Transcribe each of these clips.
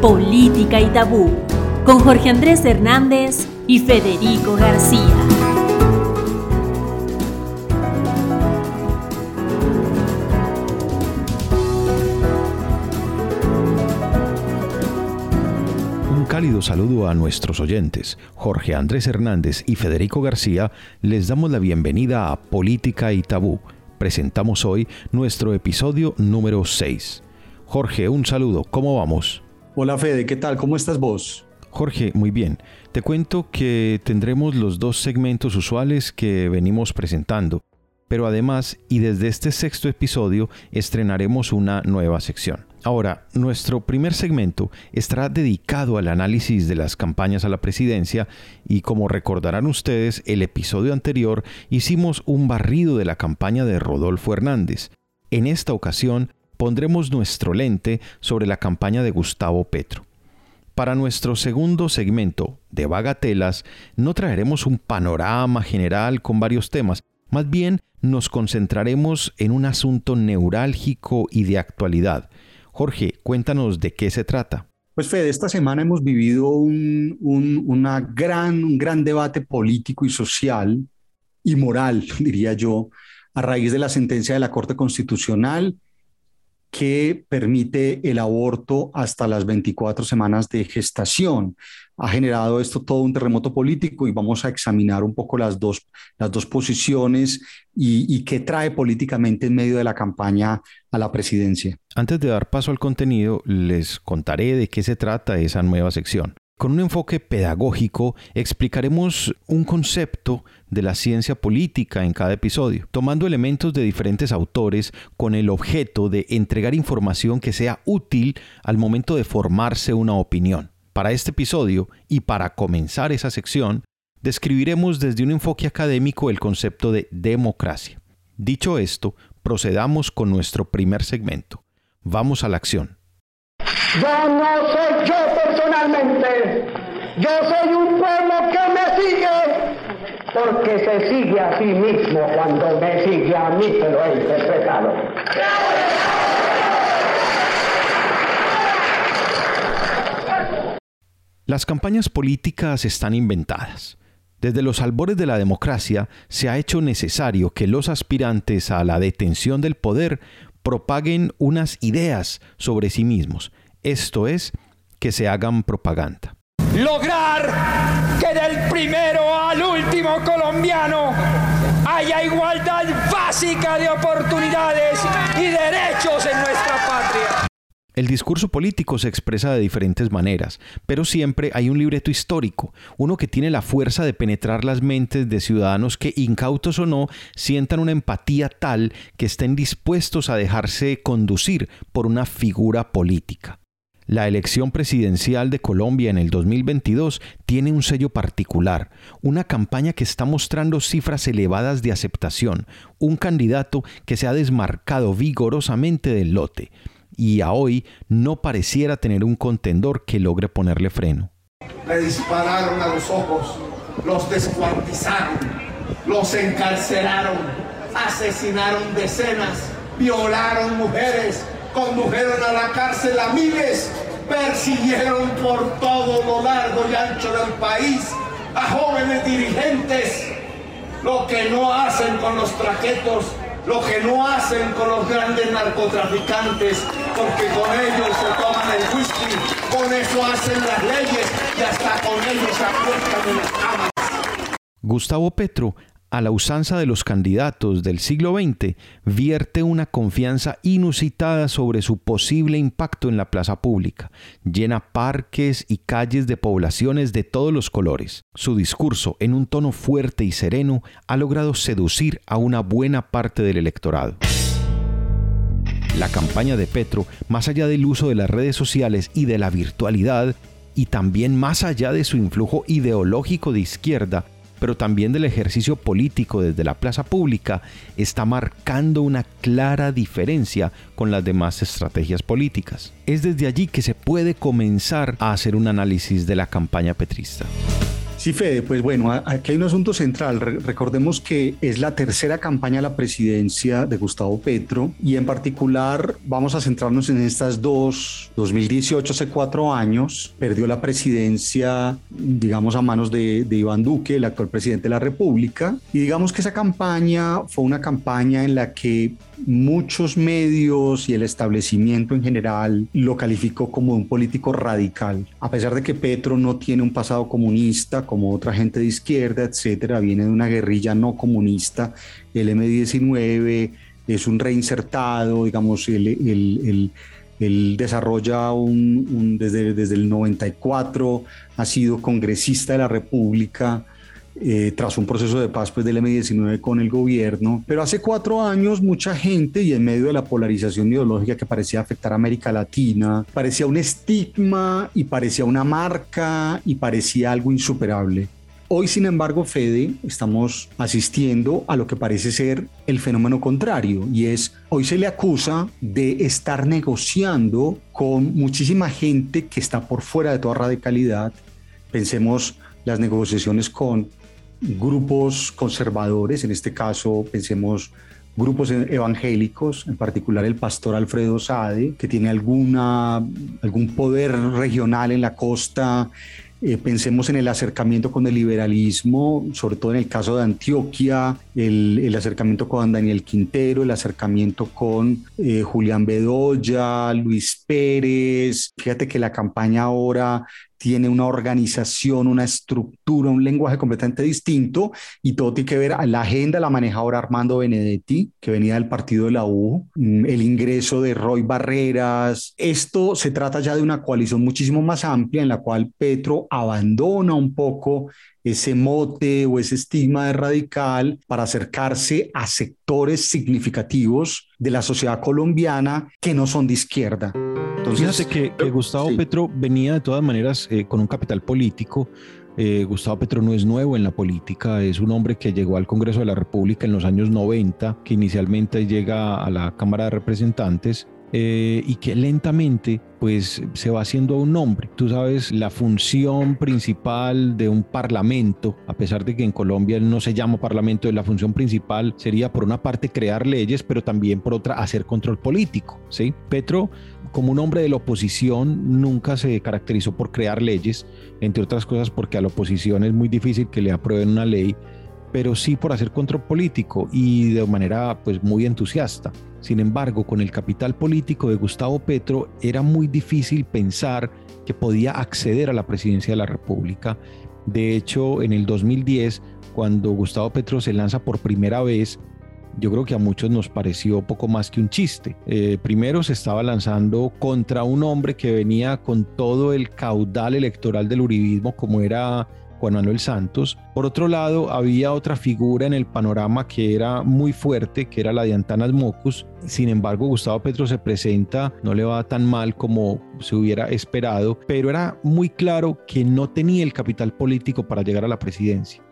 Política y Tabú con Jorge Andrés Hernández y Federico García. Un cálido saludo a nuestros oyentes. Jorge Andrés Hernández y Federico García les damos la bienvenida a Política y Tabú. Presentamos hoy nuestro episodio número 6. Jorge, un saludo, ¿cómo vamos? Hola Fede, ¿qué tal? ¿Cómo estás vos? Jorge, muy bien. Te cuento que tendremos los dos segmentos usuales que venimos presentando, pero además, y desde este sexto episodio, estrenaremos una nueva sección. Ahora, nuestro primer segmento estará dedicado al análisis de las campañas a la presidencia y como recordarán ustedes, el episodio anterior hicimos un barrido de la campaña de Rodolfo Hernández. En esta ocasión pondremos nuestro lente sobre la campaña de Gustavo Petro. Para nuestro segundo segmento de Bagatelas no traeremos un panorama general con varios temas, más bien nos concentraremos en un asunto neurálgico y de actualidad, Jorge, cuéntanos de qué se trata. Pues Fede, esta semana hemos vivido un, una gran, un gran debate político y social y moral, diría yo, a raíz de la sentencia de la Corte Constitucional que permite el aborto hasta las 24 semanas de gestación. Ha generado esto todo un terremoto político y vamos a examinar un poco las dos, las dos posiciones y, y qué trae políticamente en medio de la campaña a la presidencia. Antes de dar paso al contenido, les contaré de qué se trata esa nueva sección. Con un enfoque pedagógico explicaremos un concepto de la ciencia política en cada episodio, tomando elementos de diferentes autores con el objeto de entregar información que sea útil al momento de formarse una opinión. Para este episodio y para comenzar esa sección, describiremos desde un enfoque académico el concepto de democracia. Dicho esto, procedamos con nuestro primer segmento. Vamos a la acción. Yo no soy yo personalmente. Yo soy un pueblo que me sigue. Porque se sigue a sí mismo cuando me sigue a mí lo he interpretado. Las campañas políticas están inventadas. Desde los albores de la democracia se ha hecho necesario que los aspirantes a la detención del poder propaguen unas ideas sobre sí mismos, esto es, que se hagan propaganda. Lograr que del primero al último colombiano haya igualdad básica de oportunidades y derechos en nuestra patria. El discurso político se expresa de diferentes maneras, pero siempre hay un libreto histórico, uno que tiene la fuerza de penetrar las mentes de ciudadanos que, incautos o no, sientan una empatía tal que estén dispuestos a dejarse conducir por una figura política. La elección presidencial de Colombia en el 2022 tiene un sello particular, una campaña que está mostrando cifras elevadas de aceptación, un candidato que se ha desmarcado vigorosamente del lote y a hoy no pareciera tener un contendor que logre ponerle freno. Le dispararon a los ojos, los descuartizaron, los encarcelaron, asesinaron decenas, violaron mujeres, condujeron a la cárcel a miles, persiguieron por todo lo largo y ancho del país a jóvenes dirigentes, lo que no hacen con los traquetos lo que no hacen con los grandes narcotraficantes, porque con ellos se toman el whisky, con eso hacen las leyes y hasta con ellos se acuestan en las camas. Gustavo Petro a la usanza de los candidatos del siglo XX, vierte una confianza inusitada sobre su posible impacto en la plaza pública, llena parques y calles de poblaciones de todos los colores. Su discurso, en un tono fuerte y sereno, ha logrado seducir a una buena parte del electorado. La campaña de Petro, más allá del uso de las redes sociales y de la virtualidad, y también más allá de su influjo ideológico de izquierda, pero también del ejercicio político desde la plaza pública, está marcando una clara diferencia con las demás estrategias políticas. Es desde allí que se puede comenzar a hacer un análisis de la campaña petrista. Sí, Fede, pues bueno, aquí hay un asunto central. recordemos que es la tercera campaña a la presidencia de Gustavo Petro y en particular vamos a centrarnos en estas dos. 2018, hace cuatro años, perdió la presidencia, digamos, a manos de, de Iván Duque, el actual presidente de la República. Y digamos que esa campaña fue una campaña en la que muchos medios y el establecimiento en general lo calificó como un político radical. A pesar de que Petro no tiene un pasado comunista como otra gente de izquierda, etcétera, viene de una guerrilla no comunista, el M19 es un reinsertado, digamos, él, desarrolla un, desde, desde el 94, ha sido congresista de la República, eh, tras un proceso de paz pues, del M19 con el gobierno. Pero hace cuatro años mucha gente y en medio de la polarización ideológica que parecía afectar a América Latina, parecía un estigma y parecía una marca y parecía algo insuperable. Hoy, sin embargo, Fede, estamos asistiendo a lo que parece ser el fenómeno contrario y es, hoy se le acusa de estar negociando con muchísima gente que está por fuera de toda radicalidad. Pensemos las negociaciones con grupos conservadores, en este caso pensemos grupos evangélicos, en particular el pastor Alfredo Sade, que tiene alguna, algún poder regional en la costa. Eh, pensemos en el acercamiento con el liberalismo, sobre todo en el caso de Antioquia, el, el acercamiento con Daniel Quintero, el acercamiento con eh, Julián Bedoya, Luis Pérez. Fíjate que la campaña ahora tiene una organización, una estructura, un lenguaje completamente distinto y todo tiene que ver, la agenda la maneja ahora Armando Benedetti, que venía del partido de la U, mm, el ingreso de Roy Barreras. Esto se trata ya de una coalición muchísimo más amplia en la cual Petro abandona un poco ese mote o ese estigma de radical para acercarse a sectores significativos de la sociedad colombiana que no son de izquierda. Entonces, Fíjate que, Gustavo Petro venía de todas maneras eh, con un capital político. Eh, Gustavo Petro no es nuevo en la política, es un hombre que llegó al Congreso de la República en los años 90, que inicialmente llega a la Cámara de Representantes eh, y que lentamente pues se va haciendo un nombre. Tú sabes, la función principal de un parlamento, a pesar de que en Colombia no se llama parlamento, la función principal sería por una parte crear leyes, pero también por otra hacer control político, ¿sí? Petro, como un hombre de la oposición, nunca se caracterizó por crear leyes, entre otras cosas porque a la oposición es muy difícil que le aprueben una ley, pero sí por hacer control político y de manera pues muy entusiasta. Sin embargo, con el capital político de Gustavo Petro era muy difícil pensar que podía acceder a la presidencia de la República. De hecho, en el 2010, cuando Gustavo Petro se lanza por primera vez, yo creo que a muchos nos pareció poco más que un chiste. Eh, primero se estaba lanzando contra un hombre que venía con todo el caudal electoral del uribismo, como era Juan Manuel Santos. Por otro lado, había otra figura en el panorama que era muy fuerte, que era la de Antanas Mocus. Sin embargo, Gustavo Petro se presenta, no le va tan mal como se hubiera esperado, pero era muy claro que no tenía el capital político para llegar a la presidencia.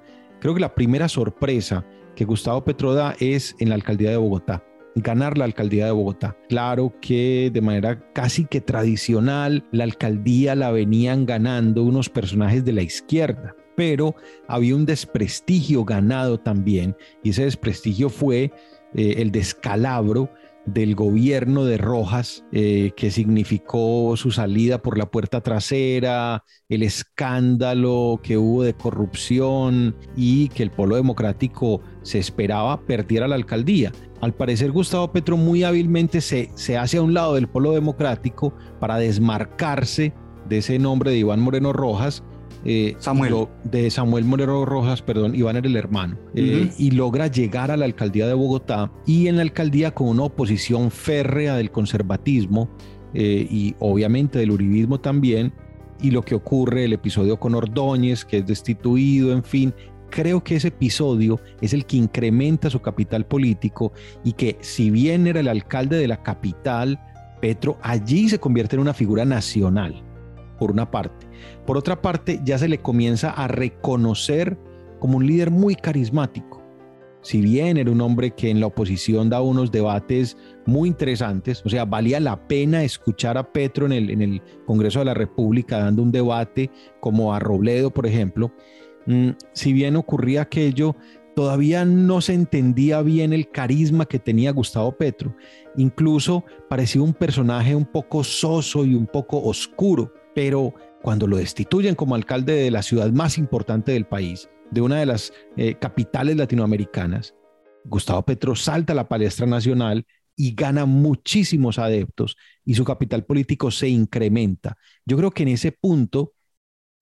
Creo que la primera sorpresa que Gustavo Petro da es en la alcaldía de Bogotá ganar la alcaldía de Bogotá. Claro que de manera casi que tradicional la alcaldía la venían ganando unos personajes de la izquierda, pero había un desprestigio ganado también y ese desprestigio fue eh, el descalabro del gobierno de Rojas, eh, que significó su salida por la puerta trasera, el escándalo que hubo de corrupción y que el Polo Democrático se esperaba perdiera la alcaldía. Al parecer Gustavo Petro muy hábilmente se, se hace a un lado del Polo Democrático para desmarcarse de ese nombre de Iván Moreno Rojas eh, Samuel. de Samuel Moreno Rojas, perdón, Iván era el hermano, eh, y logra llegar a la alcaldía de Bogotá y en la alcaldía con una oposición férrea del conservatismo eh, y obviamente del uribismo también, y lo que ocurre, el episodio con Ordóñez, que es destituido, en fin, creo que ese episodio es el que incrementa su capital político y que si bien era el alcalde de la capital, Petro allí se convierte en una figura nacional, por una parte. Por otra parte, ya se le comienza a reconocer como un líder muy carismático. Si bien era un hombre que en la oposición da unos debates muy interesantes, o sea, valía la pena escuchar a Petro en el, en el Congreso de la República dando un debate como a Robledo, por ejemplo, si bien ocurría aquello, todavía no se entendía bien el carisma que tenía Gustavo Petro. Incluso parecía un personaje un poco soso y un poco oscuro, pero cuando lo destituyen como alcalde de la ciudad más importante del país, de una de las eh, capitales latinoamericanas, Gustavo Petro salta a la palestra nacional y gana muchísimos adeptos y su capital político se incrementa. Yo creo que en ese punto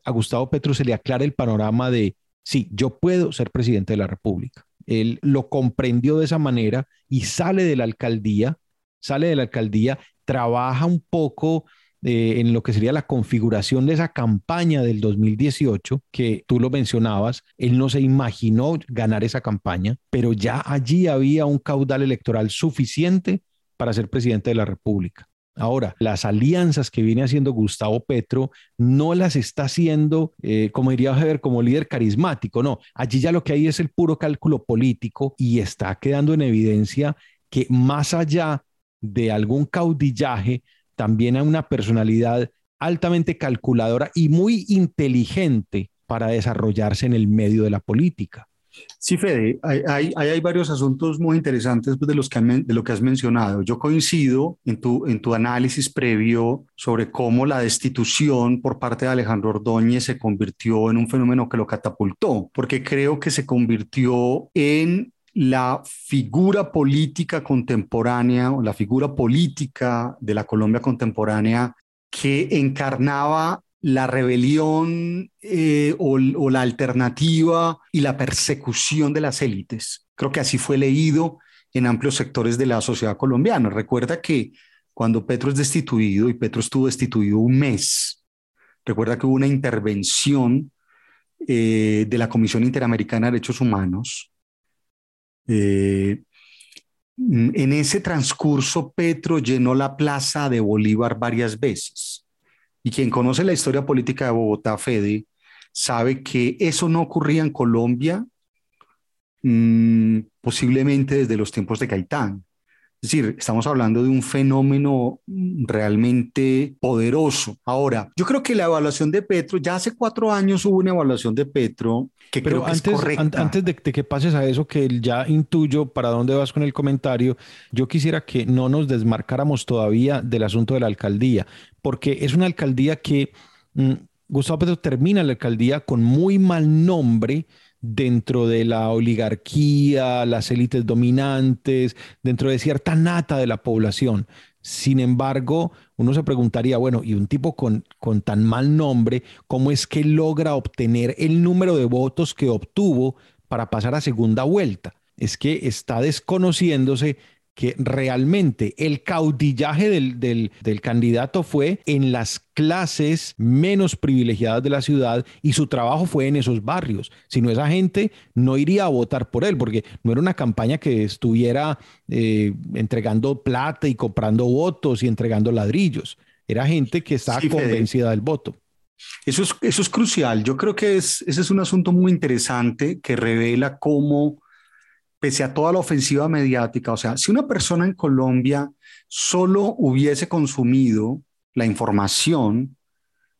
a Gustavo Petro se le aclara el panorama de, sí, yo puedo ser presidente de la República. Él lo comprendió de esa manera y sale de la alcaldía, sale de la alcaldía, trabaja un poco eh, en lo que sería la configuración de esa campaña del 2018, que tú lo mencionabas, él no se imaginó ganar esa campaña, pero ya allí había un caudal electoral suficiente para ser presidente de la República. Ahora, las alianzas que viene haciendo Gustavo Petro no las está haciendo, eh, como diría Heber, como líder carismático, no. Allí ya lo que hay es el puro cálculo político y está quedando en evidencia que más allá de algún caudillaje, también hay una personalidad altamente calculadora y muy inteligente para desarrollarse en el medio de la política. Sí, Fede, hay, hay, varios asuntos muy interesantes pues, de, los que, de lo que has mencionado. Yo coincido en tu, en tu análisis previo sobre cómo la destitución por parte de Alejandro Ordóñez se convirtió en un fenómeno que lo catapultó, porque creo que se convirtió en la figura política contemporánea o la figura política de la Colombia contemporánea que encarnaba la rebelión eh, o, la alternativa y la persecución de las élites. Creo que así fue leído en amplios sectores de la sociedad colombiana. Recuerda que cuando Petro es destituido, y Petro estuvo destituido un mes, recuerda que hubo una intervención eh, de la Comisión Interamericana de Derechos Humanos. Eh, en ese transcurso, Petro llenó la plaza de Bolívar varias veces y quien conoce la historia política de Bogotá, Fede, sabe que eso no ocurría en Colombia mm, posiblemente desde los tiempos de Gaitán. Es decir, estamos hablando de un fenómeno realmente poderoso. Ahora, yo creo que la evaluación de Petro, ya hace cuatro años hubo una evaluación de Petro que creo que antes, es correcta. antes de, de, que pases a eso, que ya intuyo para dónde vas con el comentario, yo quisiera que no nos desmarcáramos todavía del asunto de la alcaldía, porque es una alcaldía que mm, Gustavo Petro termina la alcaldía con muy mal nombre dentro de la oligarquía, las élites dominantes, dentro de cierta nata de la población. Sin embargo, uno se preguntaría, bueno, y un tipo con, con tan mal nombre, ¿cómo es que logra obtener el número de votos que obtuvo para pasar a segunda vuelta? Es que está desconociéndose que realmente el caudillaje del, candidato fue en las clases menos privilegiadas de la ciudad y su trabajo fue en esos barrios. Si no, esa gente no iría a votar por él, porque no era una campaña que estuviera eh, entregando plata y comprando votos y entregando ladrillos. Era gente que estaba convencida del voto. Eso es, eso es crucial. Yo creo que es, ese es un asunto muy interesante que revela cómo pese a toda la ofensiva mediática, o sea, si una persona en Colombia solo hubiese consumido la información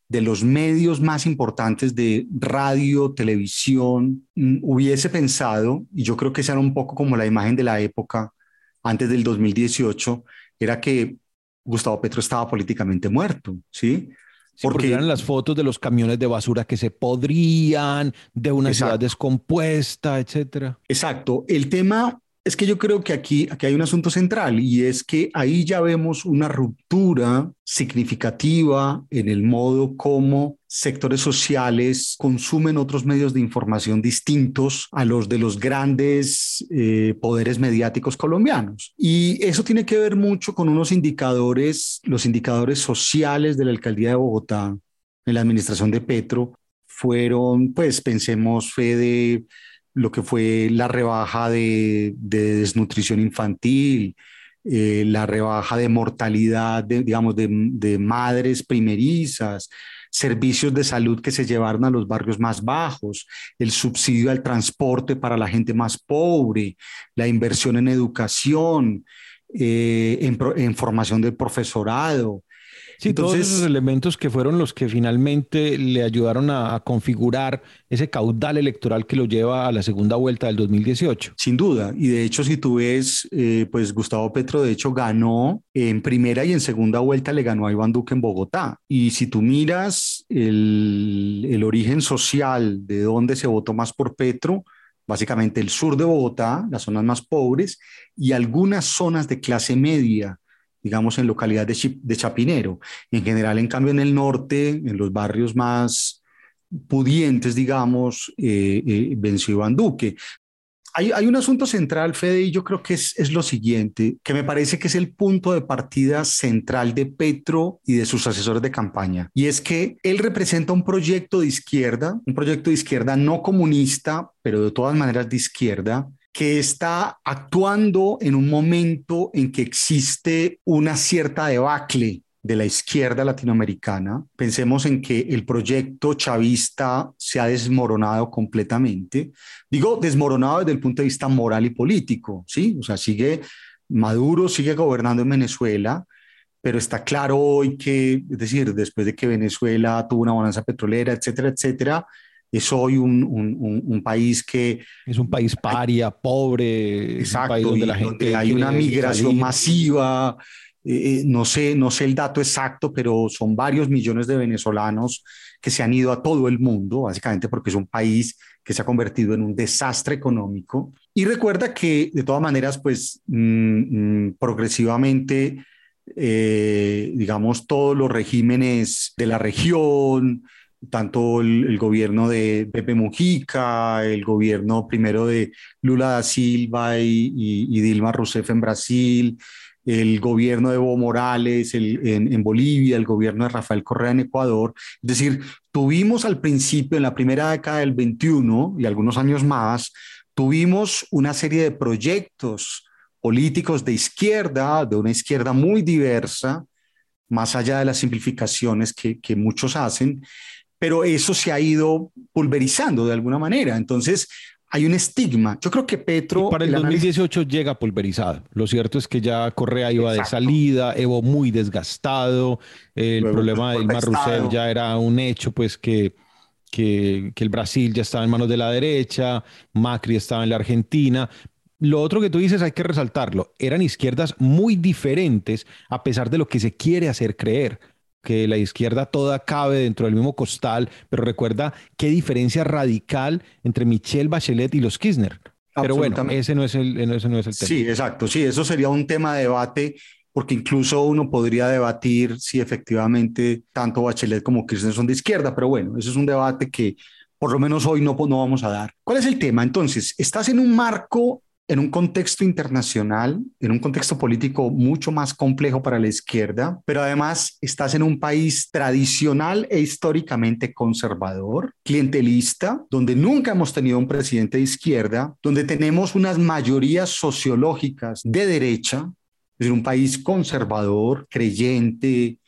de los medios más importantes de radio, televisión, mm, hubiese pensado, y yo creo que esa era un poco como la imagen de la época antes del 2018, era que Gustavo Petro estaba políticamente muerto, ¿sí? Porque, eran las fotos de los camiones de basura que se podrían, de una ciudad descompuesta, etcétera. Exacto. El tema es que yo creo que aquí, aquí hay un asunto central y es que ahí ya vemos una ruptura significativa en el modo como sectores sociales consumen otros medios de información distintos a los de los grandes eh, poderes mediáticos colombianos. Y eso tiene que ver mucho con unos indicadores, los indicadores sociales de la alcaldía de Bogotá en la administración de Petro fueron, pues pensemos, Fede, lo que fue la rebaja de, desnutrición infantil, eh, la rebaja de mortalidad, de, digamos, de, madres primerizas, servicios de salud que se llevaron a los barrios más bajos, el subsidio al transporte para la gente más pobre, la inversión en educación, eh, en, en, formación del profesorado. Sí, todos esos elementos que fueron los que finalmente le ayudaron a, configurar ese caudal electoral que lo lleva a la segunda vuelta del 2018. Sin duda, y de hecho si tú ves, eh, pues Gustavo Petro de hecho ganó en primera y en segunda vuelta le ganó a Iván Duque en Bogotá. Y si tú miras el, el origen social de dónde se votó más por Petro, básicamente el sur de Bogotá, las zonas más pobres, y algunas zonas de clase media digamos, en localidades de, Chapinero. En general, en cambio, en el norte, en los barrios más pudientes, digamos, eh, eh, venció Iván Duque. Hay, hay, un asunto central, Fede, y yo creo que es, es, lo siguiente, que me parece que es el punto de partida central de Petro y de sus asesores de campaña, y es que él representa un proyecto de izquierda, un proyecto de izquierda no comunista, pero de todas maneras de izquierda, que está actuando en un momento en que existe una cierta debacle de la izquierda latinoamericana. Pensemos en que el proyecto chavista se ha desmoronado completamente. Digo, desmoronado desde el punto de vista moral y político, ¿sí? O sea, sigue Maduro, sigue gobernando en Venezuela, pero está claro hoy que, es decir, después de que Venezuela tuvo una bonanza petrolera, etcétera, etcétera, es hoy un, un, un, país que... Es un país paria, pobre, exacto, un donde la gente... hay una migración masiva, eh, eh, no, sé, no sé el dato exacto, pero son varios millones de venezolanos que se han ido a todo el mundo, básicamente porque es un país que se ha convertido en un desastre económico. Y recuerda que, de todas maneras, pues mm, mm, progresivamente, eh, digamos, todos los regímenes de la región, tanto el, gobierno de Pepe Mujica, el gobierno primero de Lula da Silva y, Dilma Rousseff en Brasil, el gobierno de Evo Morales en, Bolivia, el gobierno de Rafael Correa en Ecuador. Es decir, tuvimos al principio, en la primera década del 21 y algunos años más, tuvimos una serie de proyectos políticos de izquierda, de una izquierda muy diversa, más allá de las simplificaciones que muchos hacen, pero eso se ha ido pulverizando de alguna manera. Entonces, hay un estigma. Yo creo que Petro... para el, 2018 llega pulverizado. Lo cierto es que ya Correa iba de salida, Evo muy desgastado, el problema del Mar ya era un hecho, pues que, que, que, el Brasil ya estaba en manos de la derecha, Macri estaba en la Argentina. Lo otro que tú dices hay que resaltarlo, eran izquierdas muy diferentes a pesar de lo que se quiere hacer creer que la izquierda toda cabe dentro del mismo costal, pero recuerda qué diferencia radical entre Michelle Bachelet y los Kirchner. Pero bueno, ese no, es el, ese no es el tema. Sí, exacto. Sí, eso sería un tema de debate, porque incluso uno podría debatir si efectivamente tanto Bachelet como Kirchner son de izquierda, pero bueno, eso es un debate que por lo menos hoy no, no vamos a dar. ¿Cuál es el tema? Entonces, estás en un marco en un contexto internacional, en un contexto político mucho más complejo para la izquierda, pero además estás en un país tradicional e históricamente conservador, clientelista, donde nunca hemos tenido un presidente de izquierda, donde tenemos unas mayorías sociológicas de derecha, es decir, un país conservador, creyente,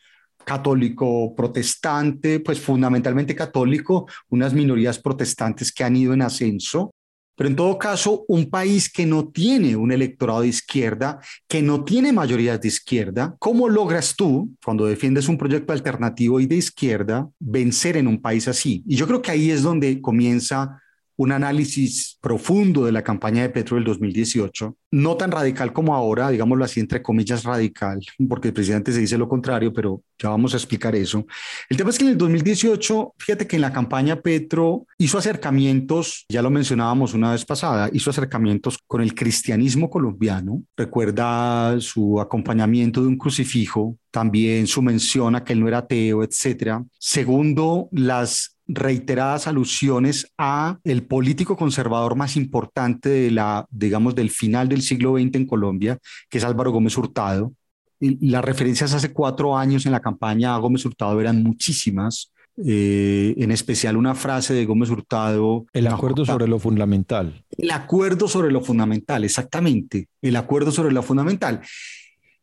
católico protestante, pues fundamentalmente católico, unas minorías protestantes que han ido en ascenso, pero en todo caso, un país que no tiene un electorado de izquierda, que no tiene mayorías de izquierda, ¿cómo logras tú, cuando defiendes un proyecto alternativo y de izquierda, vencer en un país así? Y yo creo que ahí es donde comienza un análisis profundo de la campaña de Petro del 2018, no tan radical como ahora, digámoslo así, entre comillas radical, porque el presidente se dice lo contrario, pero ya vamos a explicar eso. El tema es que en el 2018, fíjate que en la campaña Petro hizo acercamientos, ya lo mencionábamos una vez pasada, hizo acercamientos con el cristianismo colombiano, recuerda su acompañamiento de un crucifijo, también su mención a que él no era ateo, etcétera. Segundo, las reiteradas alusiones a el político conservador más importante de la, digamos, del final del siglo XX en Colombia, que es Álvaro Gómez Hurtado. Y las referencias hace cuatro años en la campaña a Gómez Hurtado eran muchísimas. Eh, en especial una frase de Gómez Hurtado. El acuerdo sobre lo fundamental. El acuerdo sobre lo fundamental, exactamente. El acuerdo sobre lo fundamental.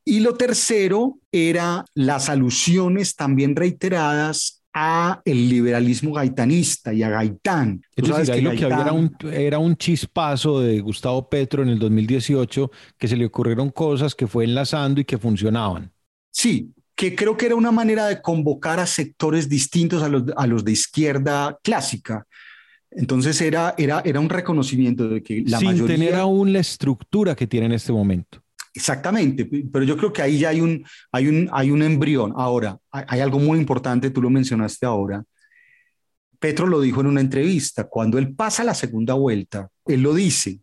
Y lo tercero era las alusiones también reiteradas a el liberalismo gaitanista y a Gaitán. Es decir, ahí lo que había era un, era un chispazo de Gustavo Petro en el 2018 que se le ocurrieron cosas que fue enlazando y que funcionaban. Sí, que creo que era una manera de convocar a sectores distintos a los, a los de izquierda clásica. Entonces era, era, era un reconocimiento de que la Sin mayoría... tener aún la estructura que tiene en este momento. Exactamente, pero yo creo que ahí ya hay un, hay un, hay un embrión. Ahora, hay, algo muy importante, tú lo mencionaste ahora. Petro lo dijo en una entrevista, cuando él pasa la segunda vuelta, él lo dice,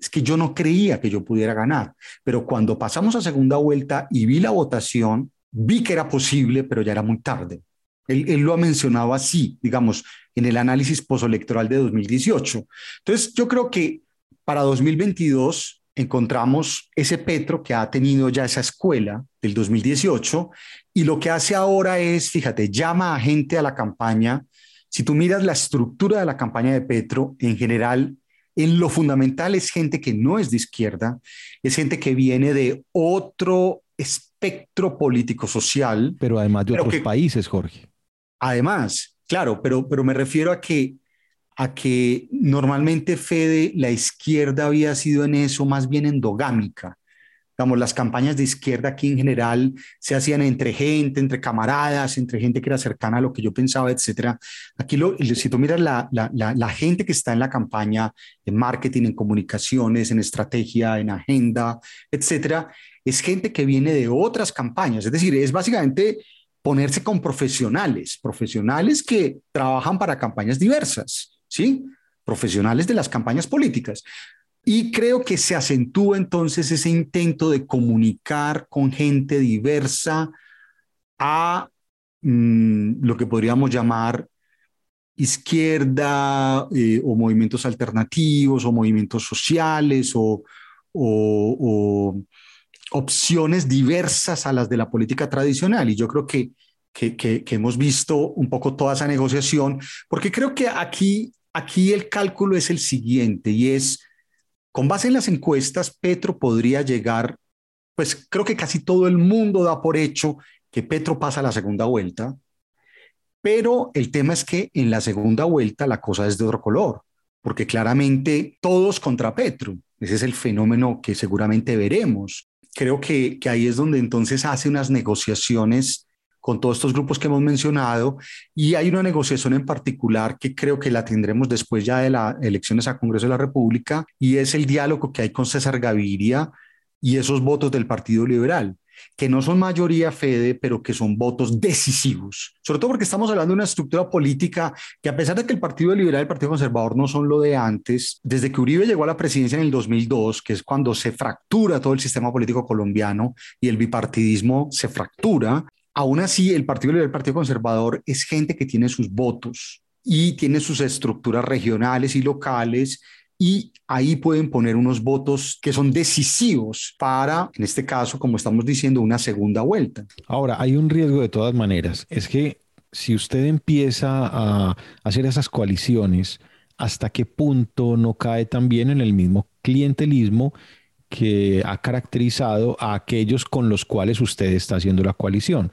es que yo no creía que yo pudiera ganar, pero cuando pasamos a segunda vuelta y vi la votación, vi que era posible, pero ya era muy tarde. Él, él lo ha mencionado así, digamos, en el análisis postelectoral de 2018. Entonces, yo creo que para 2022 encontramos ese Petro que ha tenido ya esa escuela del 2018 y lo que hace ahora es, fíjate, llama a gente a la campaña. Si tú miras la estructura de la campaña de Petro, en general, en lo fundamental es gente que no es de izquierda, es gente que viene de otro espectro político-social. Pero además de Pero otros que- países, Jorge. Además, claro, pero, pero me refiero a que, a que normalmente Fede, la izquierda había sido en eso más bien endogámica. Digamos, las campañas de izquierda aquí en general se hacían entre gente, entre camaradas, entre gente que era cercana a lo que yo pensaba, etcétera. Aquí, lo, si tú miras la, la, la, gente que está en la campaña, en marketing, en comunicaciones, en estrategia, en agenda, etcétera, es gente que viene de otras campañas. Es decir, es básicamente ponerse con profesionales, profesionales que trabajan para campañas diversas, ¿sí? Profesionales de las campañas políticas. Y creo que se acentúa entonces ese intento de comunicar con gente diversa a mm, lo que podríamos llamar izquierda eh, o movimientos alternativos o movimientos sociales o, opciones diversas a las de la política tradicional. Y yo creo que, que, que, hemos visto un poco toda esa negociación, porque creo que aquí, aquí el cálculo es el siguiente y es, con base en las encuestas, Petro podría llegar, pues creo que casi todo el mundo da por hecho que Petro pasa a la segunda vuelta, pero el tema es que en la segunda vuelta la cosa es de otro color, porque claramente todos contra Petro. Ese es el fenómeno que seguramente veremos creo que, que, ahí es donde entonces hace unas negociaciones con todos estos grupos que hemos mencionado. Y hay una negociación en particular que creo que la tendremos después ya de las elecciones a Congreso de la República y es el diálogo que hay con César Gaviria y esos votos del Partido Liberal que no son mayoría Fede, pero que son votos decisivos, sobre todo porque estamos hablando de una estructura política que a pesar de que el Partido Liberal y el Partido Conservador no son lo de antes, desde que Uribe llegó a la presidencia en el 2002, que es cuando se fractura todo el sistema político colombiano y el bipartidismo se fractura, aún así el Partido Liberal el Partido Conservador es gente que tiene sus votos y tiene sus estructuras regionales y locales y ahí pueden poner unos votos que son decisivos para, en este caso, como estamos diciendo, una segunda vuelta. Ahora, hay un riesgo de todas maneras, es que si usted empieza a hacer esas coaliciones, ¿hasta qué punto no cae también en el mismo clientelismo que ha caracterizado a aquellos con los cuales usted está haciendo la coalición.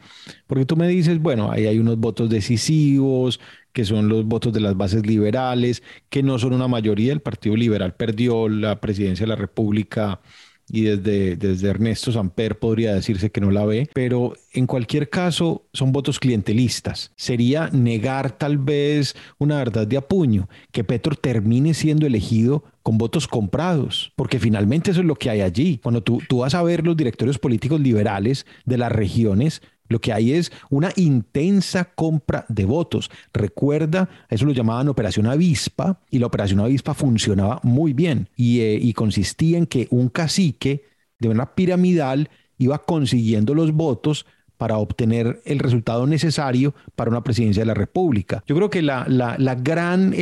Porque tú me dices, bueno, ahí hay unos votos decisivos, que son los votos de las bases liberales, que no son una mayoría. El Partido Liberal perdió la presidencia de la República y desde, desde Ernesto Samper podría decirse que no la ve, pero en cualquier caso son votos clientelistas. Sería negar tal vez una verdad de apuño, que Petro termine siendo elegido con votos comprados, porque finalmente eso es lo que hay allí. Cuando tú, tú vas a ver los directorios políticos liberales de las regiones, lo que hay es una intensa compra de votos. Recuerda, eso lo llamaban Operación Avispa y la Operación Avispa funcionaba muy bien y, eh, y consistía en que un cacique de una piramidal iba consiguiendo los votos para obtener el resultado necesario para una presidencia de la República. Yo creo que la, la, la gran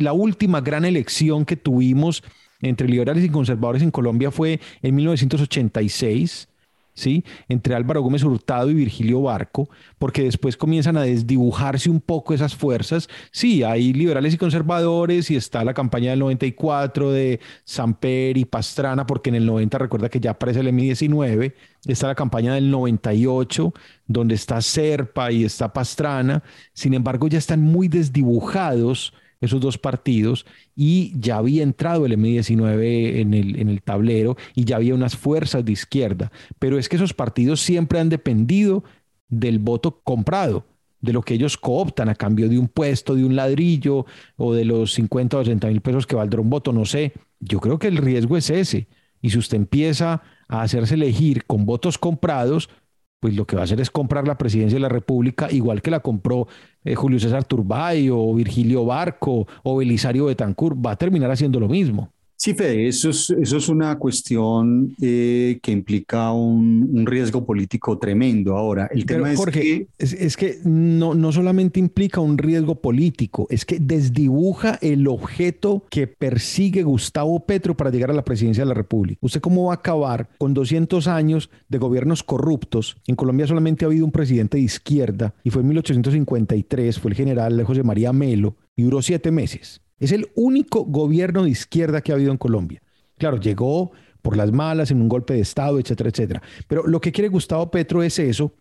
la última gran elección que tuvimos entre liberales y conservadores en Colombia fue en 1986 ¿sí? entre Álvaro Gómez Hurtado y Virgilio Barco, porque después comienzan a desdibujarse un poco esas fuerzas. Sí, hay liberales y conservadores y está la campaña del 94 de Samper y Pastrana, porque en el 90 recuerda que ya aparece el M19, está la campaña del 98, donde está Serpa y está Pastrana, sin embargo ya están muy desdibujados esos dos partidos y ya había entrado el M19 en el, en el tablero y ya había unas fuerzas de izquierda. Pero es que esos partidos siempre han dependido del voto comprado, de lo que ellos cooptan a cambio de un puesto, de un ladrillo o de los 50 o 80 mil pesos que valdrá un voto, no sé. Yo creo que el riesgo es ese. Y si usted empieza a hacerse elegir con votos comprados, pues lo que va a hacer es comprar la presidencia de la República, igual que la compró eh, Julio César Turbay o Virgilio Barco o Belisario Betancourt, va a terminar haciendo lo mismo. Sí, Fede, eso es, eso es una cuestión eh, que implica un, riesgo político tremendo. Ahora, el tema es que... Es, que no, no solamente implica un riesgo político, es que desdibuja el objeto que persigue Gustavo Petro para llegar a la presidencia de la República. ¿Usted cómo va a acabar con 200 años de gobiernos corruptos? En Colombia solamente ha habido un presidente de izquierda y fue en 1853, fue el general José María Melo y duró siete meses. Es el único gobierno de izquierda que ha habido en Colombia. Claro, llegó por las malas en un golpe de Estado, etcétera, etcétera. Pero lo que quiere Gustavo Petro es eso,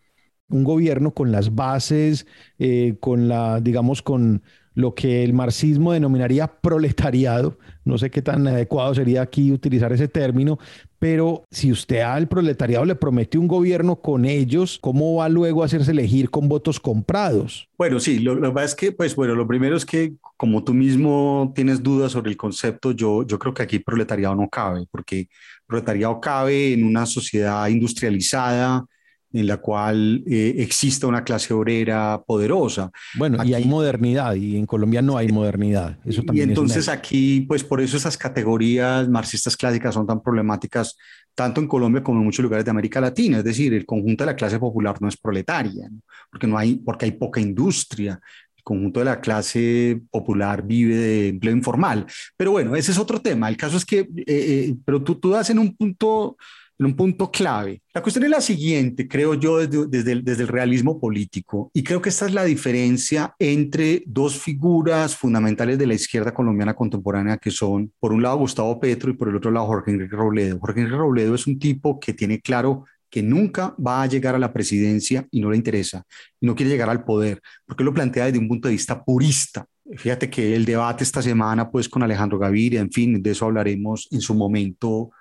un gobierno con las bases, eh, con la, digamos, con lo que el marxismo denominaría proletariado. No sé qué tan adecuado sería aquí utilizar ese término, pero si usted al proletariado le promete un gobierno con ellos, ¿cómo va luego a hacerse elegir con votos comprados? Bueno, sí, lo, lo que pasa es que, pues bueno, lo primero es que como tú mismo tienes dudas sobre el concepto, yo, yo creo que aquí proletariado no cabe, porque proletariado cabe en una sociedad industrializada, en la cual eh, exista una clase obrera poderosa. Bueno, y hay modernidad, y en Colombia no hay modernidad. Eso también y entonces aquí, pues por eso esas categorías marxistas clásicas son tan problemáticas tanto en Colombia como en muchos lugares de América Latina. Es decir, el conjunto de la clase popular no es proletaria, porque no hay, porque hay poca industria. El conjunto de la clase popular vive de empleo informal. Pero bueno, ese es otro tema. El caso es que, eh, eh, pero tú, tú das en un punto en un punto clave. La cuestión es la siguiente, creo yo, desde, desde, el, desde, el, realismo político, y creo que esta es la diferencia entre dos figuras fundamentales de la izquierda colombiana contemporánea, que son, por un lado, Gustavo Petro y por el otro lado, Jorge Enrique Robledo. Jorge Enrique Robledo es un tipo que tiene claro que nunca va a llegar a la presidencia y no le interesa, y no quiere llegar al poder, porque lo plantea desde un punto de vista purista. Fíjate que el debate esta semana, pues con Alejandro Gaviria, en fin, de eso hablaremos en su momento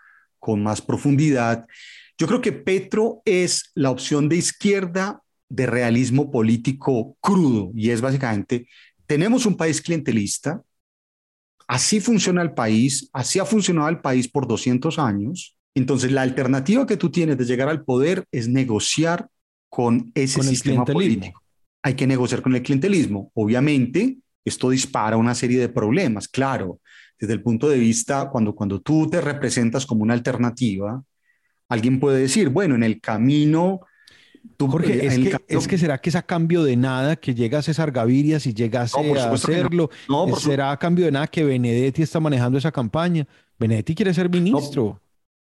con más profundidad. Yo creo que Petro es la opción de izquierda de realismo político crudo y es básicamente, tenemos un país clientelista, así funciona el país, así ha funcionado el país por 200 años, entonces la alternativa que tú tienes de llegar al poder es negociar con ese sistema político. Hay que negociar con el clientelismo. Obviamente, esto dispara una serie de problemas, claro desde el punto de vista, cuando, cuando tú te representas como una alternativa, alguien puede decir, bueno, en el camino... Tú, Jorge, es, que, es, que, será que es a cambio de nada que llega César Gaviria si llegase a hacerlo. No. será a cambio de nada que Benedetti está manejando esa campaña. Benedetti quiere ser ministro.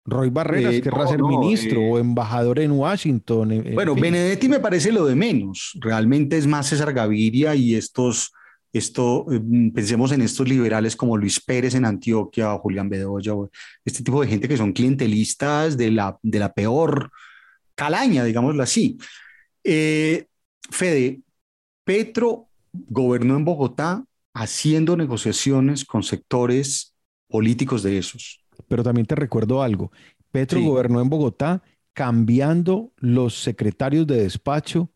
Roy Barreras eh, querrá ser ministro o eh, embajador en Washington. bueno, Benedetti me parece lo de menos. Realmente es más César Gaviria y estos esto, mm, pensemos en estos liberales como Luis Pérez en Antioquia o Julián Bedoya, este tipo de gente que son clientelistas de la, de la peor calaña, digámoslo así. Eh, Fede, Petro gobernó en Bogotá haciendo negociaciones con sectores políticos de esos. Pero también te recuerdo algo, Petro gobernó en Bogotá cambiando los secretarios de despacho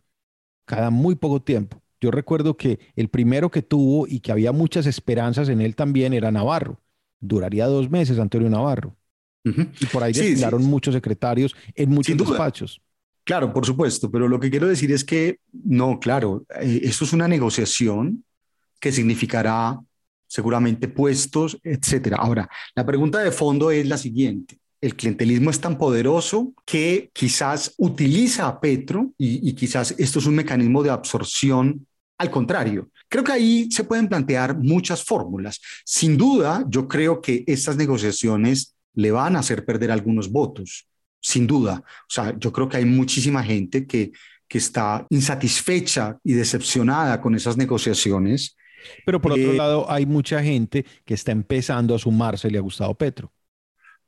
cada muy poco tiempo. Yo recuerdo que el primero que tuvo y que había muchas esperanzas en él también era Navarro. Duraría dos meses, Antonio Navarro. Y por ahí desfilaron muchos secretarios en muchos despachos. Claro, por supuesto, pero lo que quiero decir es que no, claro, eh, esto es una negociación que significará seguramente puestos, etcétera. Ahora, la pregunta de fondo es la siguiente el clientelismo es tan poderoso que quizás utiliza a Petro y, y, quizás esto es un mecanismo de absorción al contrario, creo que ahí se pueden plantear muchas fórmulas. Sin duda, yo creo que estas negociaciones le van a hacer perder algunos votos, sin duda. O sea, yo creo que hay muchísima gente que, que está insatisfecha y decepcionada con esas negociaciones. Pero por otro eh, lado, hay mucha gente que está empezando a sumarse le ha gustado Petro.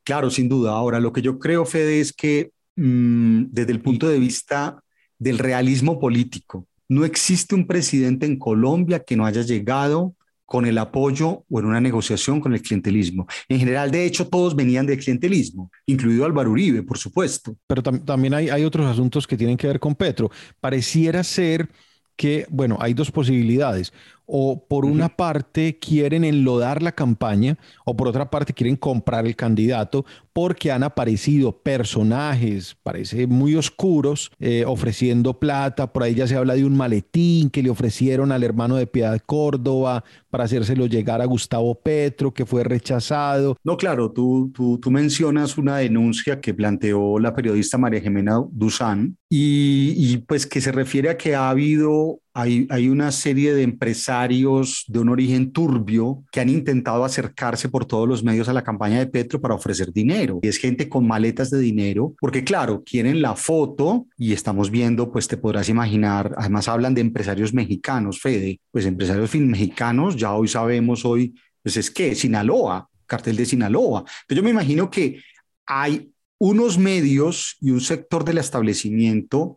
Claro, sin duda. Ahora, lo que yo creo, Fede, es que mm, desde el punto de vista del realismo político, no existe un presidente en Colombia que no haya llegado con el apoyo o en una negociación con el clientelismo. En general, de hecho, todos venían del clientelismo, incluido Álvaro Uribe, por supuesto. Pero también hay, hay otros asuntos que tienen que ver con Petro. Pareciera ser que, bueno, hay dos posibilidades o por una parte quieren enlodar la campaña o por otra parte quieren comprar el candidato porque han aparecido personajes, parece muy oscuros, eh, ofreciendo plata. Por ahí ya se habla de un maletín que le ofrecieron al hermano de Piedad Córdoba para hacérselo llegar a Gustavo Petro, que fue rechazado. No, claro, tú, tú, tú mencionas una denuncia que planteó la periodista María Jimena Duzán y, y pues que se refiere a que ha habido hay, hay, una serie de empresarios de un origen turbio que han intentado acercarse por todos los medios a la campaña de Petro para ofrecer dinero. Y es gente con maletas de dinero, porque claro, quieren la foto y estamos viendo, pues te podrás imaginar, además hablan de empresarios mexicanos, Fede, pues empresarios mexicanos, ya hoy sabemos hoy, pues es que Sinaloa, cartel de Sinaloa. Pero yo me imagino que hay unos medios y un sector del establecimiento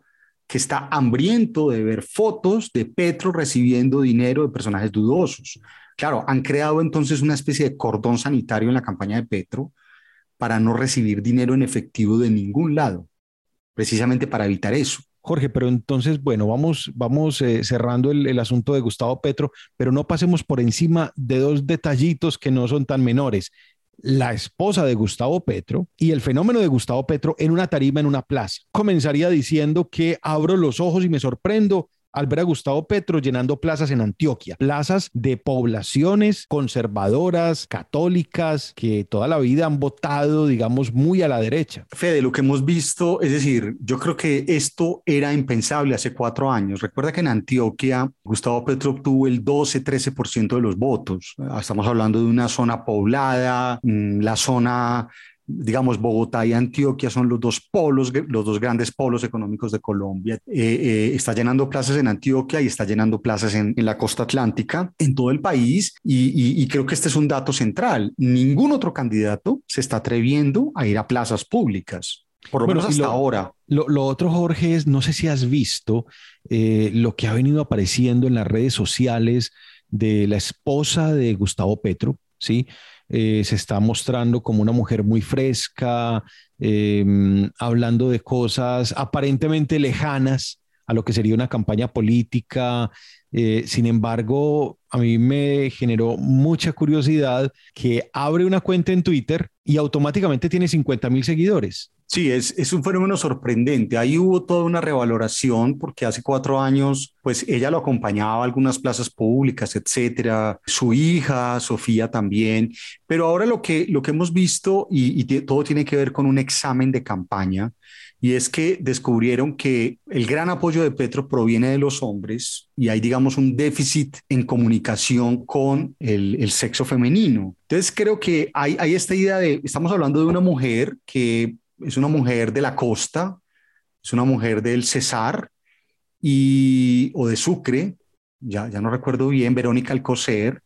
que está hambriento de ver fotos de Petro recibiendo dinero de personajes dudosos. Claro, han creado entonces una especie de cordón sanitario en la campaña de Petro para no recibir dinero en efectivo de ningún lado, precisamente para evitar eso. Jorge, pero entonces, bueno, vamos, vamos eh, cerrando el, el, asunto de Gustavo Petro, pero no pasemos por encima de dos detallitos que no son tan menores la esposa de Gustavo Petro y el fenómeno de Gustavo Petro en una tarima en una plaza. Comenzaría diciendo que abro los ojos y me sorprendo al ver a Gustavo Petro llenando plazas en Antioquia, plazas de poblaciones conservadoras, católicas, que toda la vida han votado, digamos, muy a la derecha. Fede, lo que hemos visto, es decir, yo creo que esto era impensable hace cuatro años. Recuerda que en Antioquia Gustavo Petro obtuvo el 12-13% de los votos. Estamos hablando de una zona poblada, mm, la zona digamos, Bogotá y Antioquia son los dos polos, los dos grandes polos económicos de Colombia. Eh, eh, está llenando plazas en Antioquia y está llenando plazas en, la costa atlántica, en todo el país, y, creo que este es un dato central. Ningún otro candidato se está atreviendo a ir a plazas públicas. Por lo menos hasta ahora. Lo, otro, Jorge, es, no sé si has visto eh, lo que ha venido apareciendo en las redes sociales de la esposa de Gustavo Petro, ¿sí? Eh, se está mostrando como una mujer muy fresca, em, hablando de cosas aparentemente lejanas a lo que sería una campaña política. Eh, sin embargo, a mí me generó mucha curiosidad que abre una cuenta en Twitter y automáticamente tiene 50 mil seguidores. Sí, es, es un fenómeno sorprendente. Ahí hubo toda una revaloración porque hace cuatro años, pues ella lo acompañaba a algunas plazas públicas, etcétera. Su hija, Sofía también. Pero ahora lo que, lo que hemos visto, y, y todo tiene que ver con un examen de campaña, y es que descubrieron que el gran apoyo de Petro proviene de los hombres y hay, digamos, un déficit en comunicación con el, el sexo femenino. Entonces creo que hay, hay esta idea de, estamos hablando de una mujer que es una mujer de la costa, es una mujer del Cesar y, o de Sucre, ya, ya no recuerdo bien, Verónica Alcocer,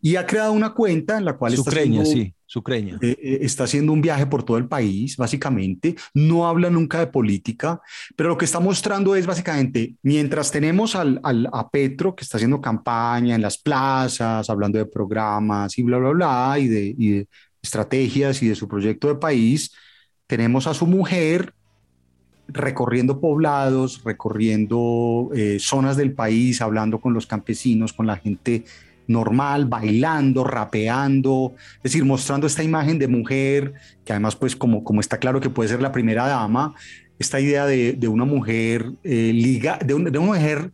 y ha creado una cuenta en la cual Sucreña, está haciendo, sí, Sucreña. Eh, eh, está haciendo un viaje por todo el país, básicamente, no habla nunca de política, pero lo que está mostrando es básicamente, mientras tenemos al, al, a Petro, que está haciendo campaña en las plazas, hablando de programas y bla, bla, bla, y de, y de estrategias y de su proyecto de país, tenemos a su mujer recorriendo poblados, recorriendo eh, zonas del país, hablando con los campesinos, con la gente normal, bailando, rapeando, es decir, mostrando esta imagen de mujer, que además, pues como, como está claro que puede ser la primera dama, esta idea de, de una mujer eh, liga, de, de, una mujer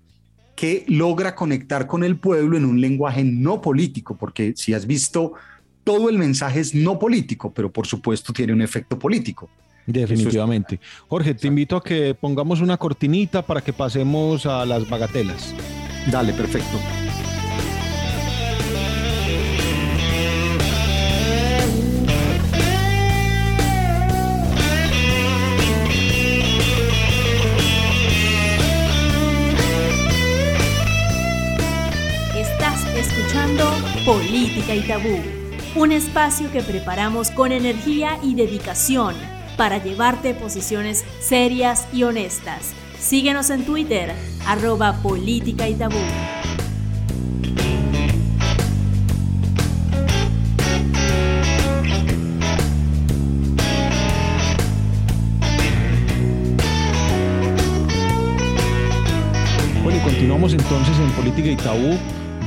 que logra conectar con el pueblo en un lenguaje no político, porque si has visto todo el mensaje es no político, pero por supuesto tiene un efecto político. Definitivamente. Jorge, te invito a que pongamos una cortinita para que pasemos a las bagatelas. Dale, perfecto. Política y Tabú, un espacio que preparamos con energía y dedicación para llevarte posiciones serias y honestas. Síguenos en Twitter, arroba Política y Tabú. Continuamos entonces en Política y Tabú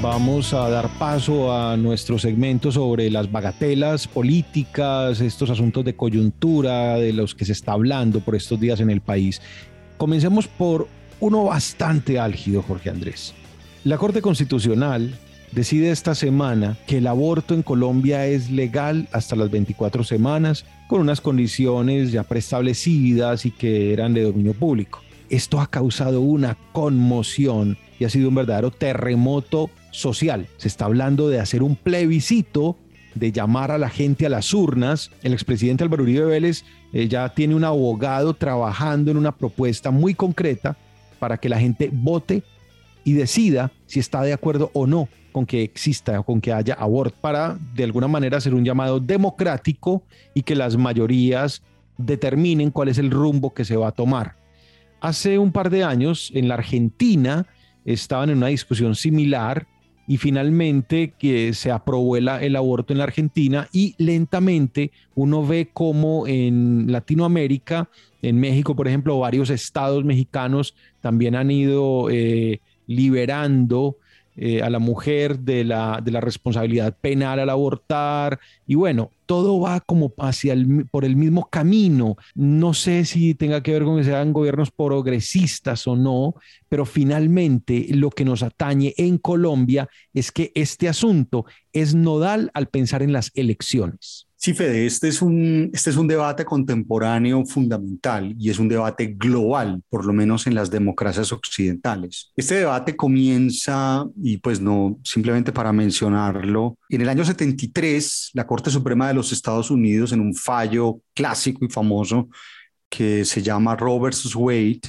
Vamos a dar paso a nuestro segmento sobre las bagatelas políticas, estos asuntos de coyuntura de los que se está hablando por estos días en el país. Comencemos por uno bastante álgido, Jorge Andrés. La Corte Constitucional decide esta semana que el aborto en Colombia es legal hasta las 24 semanas, con unas condiciones ya preestablecidas y que eran de dominio público. Esto ha causado una conmoción y ha sido un verdadero terremoto social. Se está hablando de hacer un plebiscito, de llamar a la gente a las urnas. El expresidente Álvaro Uribe Vélez eh, ya tiene un abogado trabajando en una propuesta muy concreta para que la gente vote y decida si está de acuerdo o no con que exista o con que haya aborto, para de alguna manera hacer un llamado democrático y que las mayorías determinen cuál es el rumbo que se va a tomar. Hace un par de años en la Argentina estaban en una discusión similar y finalmente que se aprobó el, aborto en la Argentina y lentamente uno ve como en Latinoamérica, en México por ejemplo, varios estados mexicanos también han ido eh, liberando eh, a la mujer de la, de la responsabilidad penal al abortar. Y bueno, todo va como hacia el, por el mismo camino. No sé si tenga que ver con que sean gobiernos progresistas o no, pero finalmente lo que nos atañe en Colombia es que este asunto es nodal al pensar en las elecciones. Sí, Fede, este es, un, este es un debate contemporáneo fundamental y es un debate global, por lo menos en las democracias occidentales. Este debate comienza, y pues no simplemente para mencionarlo, en el año 73, la Corte Suprema de los Estados Unidos, en un fallo clásico y famoso que se llama Roe versus Wade,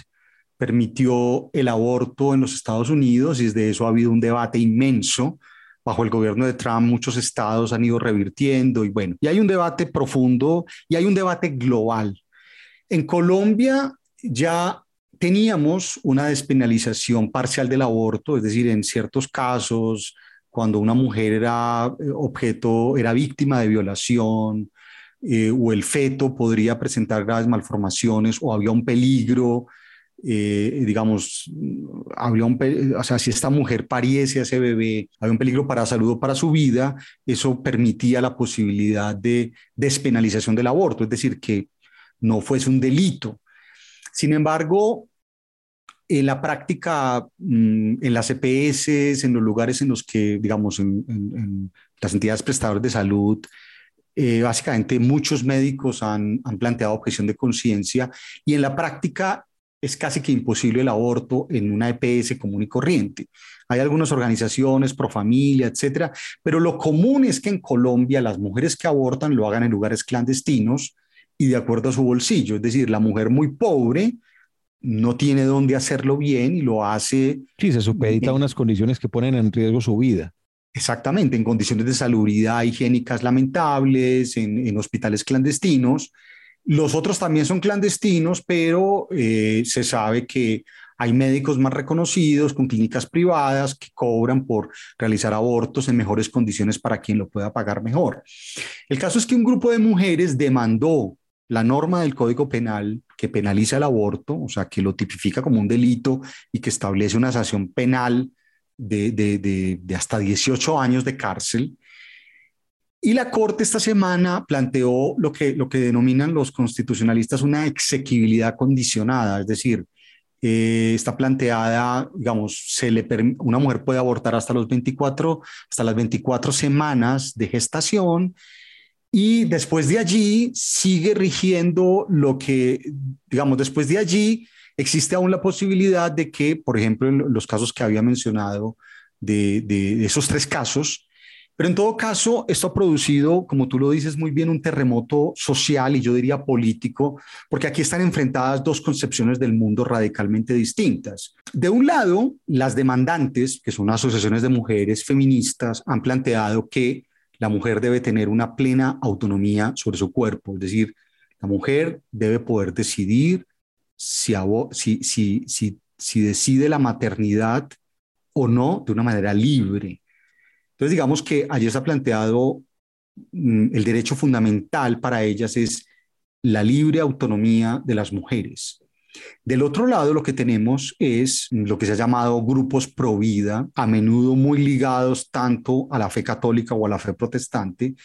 permitió el aborto en los Estados Unidos y desde eso ha habido un debate inmenso bajo el gobierno de Trump muchos estados han ido revirtiendo y bueno, y hay un debate profundo y hay un debate global. En Colombia ya teníamos una despenalización parcial del aborto, es decir, en ciertos casos, cuando una mujer era eh, objeto, era víctima de violación, eh, o el feto podría presentar graves malformaciones, o había un peligro eh, digamos, había un, o sea, si esta mujer pariese a ese bebé, había un peligro para salud o para su vida, eso permitía la posibilidad de despenalización del aborto, es decir, que no fuese un delito. Sin embargo, en la práctica, mm, en las EPS, en los lugares en los que, digamos, en, las entidades prestadoras de salud, eh, básicamente muchos médicos han, han planteado objeción de conciencia y en la práctica es casi que imposible el aborto en una EPS común y corriente. Hay algunas organizaciones pro familia, etcétera, pero lo común es que en Colombia las mujeres que abortan lo hagan en lugares clandestinos y de acuerdo a su bolsillo. Es decir, la mujer muy pobre no tiene dónde hacerlo bien y lo hace. Sí, se supedita a unas condiciones que ponen en riesgo su vida. Exactamente, en condiciones de salubridad higiénicas lamentables, en, en hospitales clandestinos los otros también son clandestinos, pero eh, se sabe que hay médicos más reconocidos con clínicas privadas que cobran por realizar abortos en mejores condiciones para quien lo pueda pagar mejor. El caso es que un grupo de mujeres demandó la norma del Código Penal que penaliza el aborto, o sea, que lo tipifica como un delito y que establece una sanción penal de, de hasta 18 años de cárcel y la Corte esta semana planteó lo que, lo que denominan los constitucionalistas una exequibilidad condicionada, es decir, eh, está planteada, digamos, se le una mujer puede abortar hasta, los 24, hasta las 24 semanas de gestación y después de allí sigue rigiendo lo que, digamos, después de allí existe aún la posibilidad de que, por ejemplo, en los casos que había mencionado, de, de esos tres casos, pero en todo caso, esto ha producido, como tú lo dices muy bien, un terremoto social y yo diría político, porque aquí están enfrentadas dos concepciones del mundo radicalmente distintas. De un lado, las demandantes, que son asociaciones de mujeres feministas, han planteado que la mujer debe tener una plena autonomía sobre su cuerpo, es decir, la mujer debe poder decidir si, si, decide la maternidad o no de una manera libre entonces, digamos que allí está planteado mm, el derecho fundamental para ellas es la libre autonomía de las mujeres. Del otro lado, lo que tenemos es lo que se ha llamado grupos pro vida, a menudo muy ligados tanto a la fe católica o a la fe protestante,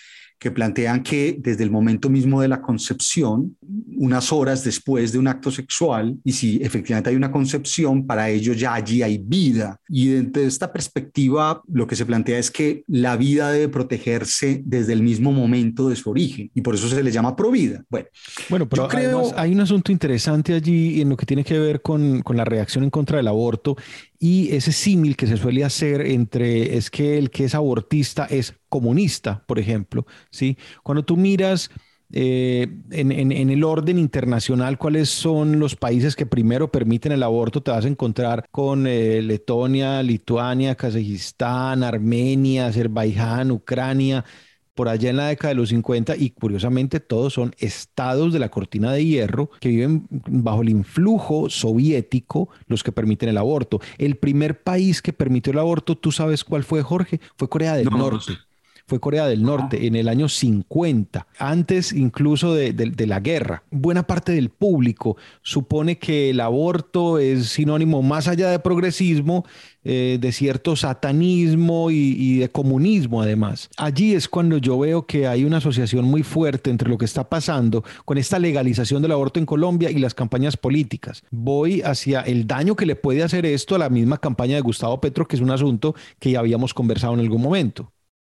que plantean que desde el momento mismo de la concepción, unas horas después de un acto sexual, y si efectivamente hay una concepción, para ello ya allí hay vida. Y desde esta perspectiva, lo que se plantea es que la vida debe protegerse desde el mismo momento de su origen, y por eso se le llama provida. Bueno, bueno pero creo... hay un asunto interesante allí en lo que tiene que ver con, con la reacción en contra del aborto y ese símil que se suele hacer entre es que el que es abortista es comunista, por ejemplo, ¿sí? Cuando tú miras eh, en, el orden internacional cuáles son los países que primero permiten el aborto, te vas a encontrar con eh, Letonia, Lituania, Kazajistán, Armenia, Azerbaiyán, Ucrania, por allá en la década de los 50 y curiosamente todos son estados de la cortina de hierro que viven bajo el influjo soviético los que permiten el aborto. El primer país que permitió el aborto, ¿tú sabes cuál fue, Jorge? Fue Corea del Norte fue Corea del Norte en el año 50, antes incluso de, la guerra. Buena parte del público supone que el aborto es sinónimo más allá de progresismo, eh, de cierto satanismo y, y, de comunismo además. Allí es cuando yo veo que hay una asociación muy fuerte entre lo que está pasando con esta legalización del aborto en Colombia y las campañas políticas. Voy hacia el daño que le puede hacer esto a la misma campaña de Gustavo Petro, que es un asunto que ya habíamos conversado en algún momento.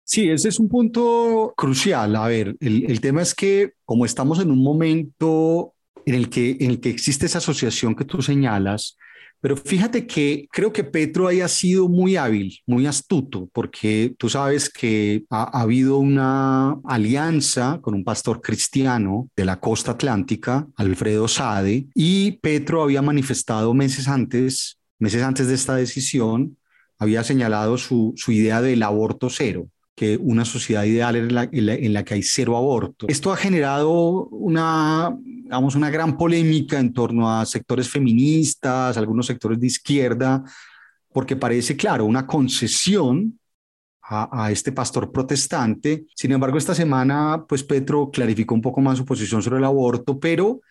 Sí, ese es un punto crucial. A ver, el, tema es que como estamos en un momento en el, que, en el que existe esa asociación que tú señalas, pero fíjate que creo que Petro haya sido muy hábil, muy astuto, porque tú sabes que ha, habido una alianza con un pastor cristiano de la costa atlántica, Alfredo Sade, y Petro había manifestado meses antes, meses antes de esta decisión, había señalado su, su idea del aborto cero que una sociedad ideal en la, en la, que hay cero aborto. Esto ha generado una, digamos, una gran polémica en torno a sectores feministas, algunos sectores de izquierda, porque parece, claro, una concesión a, a, este pastor protestante. Sin embargo, esta semana, pues Petro clarificó un poco más su posición sobre el aborto, pero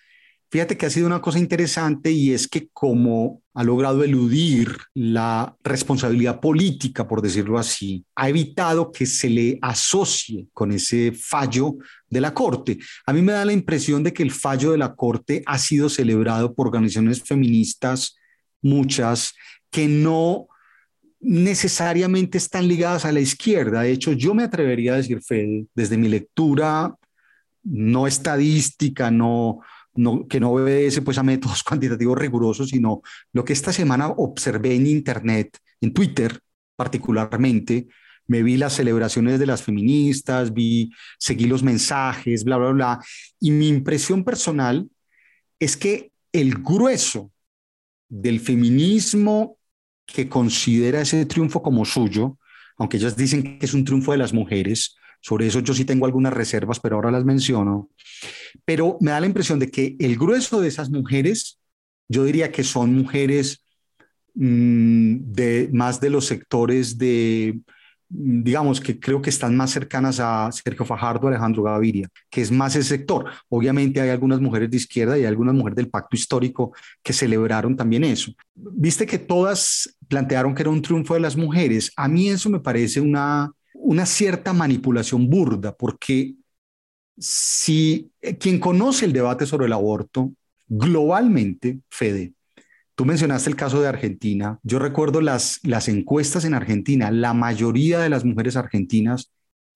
Fíjate que ha sido una cosa interesante y es que como ha logrado eludir la responsabilidad política, por decirlo así, ha evitado que se le asocie con ese fallo de la Corte. A mí me da la impresión de que el fallo de la Corte ha sido celebrado por organizaciones feministas, muchas, que no necesariamente están ligadas a la izquierda. De hecho, yo me atrevería a decir, Fede, desde mi lectura no estadística, no, que no obedece pues a métodos cuantitativos rigurosos, sino lo que esta semana observé en Internet, en Twitter particularmente, me vi las celebraciones de las feministas, vi, seguí los mensajes, bla, bla, bla, y mi impresión personal es que el grueso del feminismo que considera ese triunfo como suyo, aunque ellas dicen que es un triunfo de las mujeres, sobre eso yo sí tengo algunas reservas, pero ahora las menciono. Pero me da la impresión de que el grueso de esas mujeres, yo diría que son mujeres mm, de más de los sectores de, mm, digamos, que creo que están más cercanas a Sergio Fajardo, Alejandro Gaviria, que es más ese sector. Obviamente hay algunas mujeres de izquierda y hay algunas mujeres del pacto histórico que celebraron también eso. Viste que todas plantearon que era un triunfo de las mujeres. A mí eso me parece una, una cierta manipulación burda, porque si eh, quien conoce el debate sobre el aborto globalmente, Fede, tú mencionaste el caso de Argentina, yo recuerdo las, las encuestas en Argentina, la mayoría de las mujeres argentinas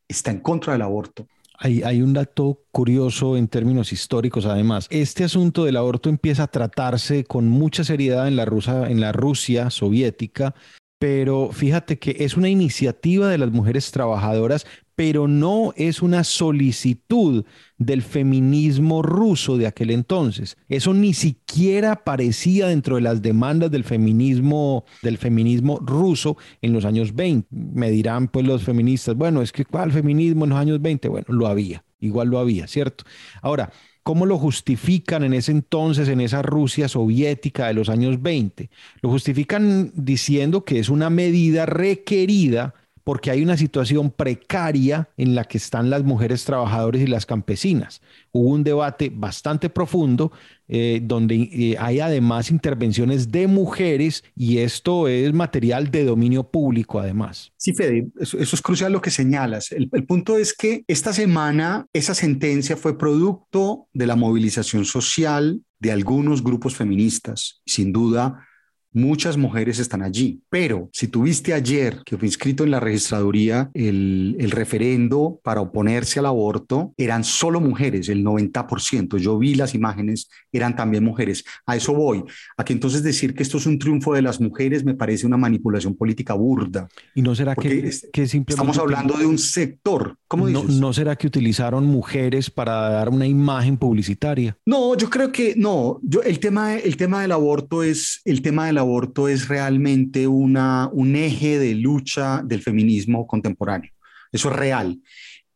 está en contra del aborto. Hay, hay, un dato curioso en términos históricos, además. Este asunto del aborto empieza a tratarse con mucha seriedad en la, Rusa, en la Rusia soviética pero fíjate que es una iniciativa de las mujeres trabajadoras, pero no es una solicitud del feminismo ruso de aquel entonces. Eso ni siquiera aparecía dentro de las demandas del feminismo del feminismo ruso en los años 20. Me dirán pues los feministas, bueno, es que ¿cuál feminismo en los años 20? Bueno, lo había, igual lo había, ¿cierto? Ahora, ¿Cómo lo justifican en ese entonces, en esa Rusia soviética de los años 20? Lo justifican diciendo que es una medida requerida porque hay una situación precaria en la que están las mujeres trabajadoras y las campesinas. Hubo un debate bastante profundo eh, donde eh, hay además intervenciones de mujeres y esto es material de dominio público además. Sí, Fede, eso, es crucial lo que señalas. El, el punto es que esta semana esa sentencia fue producto de la movilización social de algunos grupos feministas. Sin duda, muchas mujeres están allí. Pero si tuviste ayer que fue inscrito en la registraduría el, el, referendo para oponerse al aborto, eran solo mujeres, el 90%. Yo vi las imágenes, eran también mujeres. A eso voy. A que entonces decir que esto es un triunfo de las mujeres me parece una manipulación política burda. ¿Y no será que, que simplemente... Estamos hablando de un sector. ¿Cómo no, dices? ¿No será que utilizaron mujeres para dar una imagen publicitaria? No, yo creo que no. Yo, el, tema, el tema del aborto es el tema del aborto es realmente una, un eje de lucha del feminismo contemporáneo. Eso es real.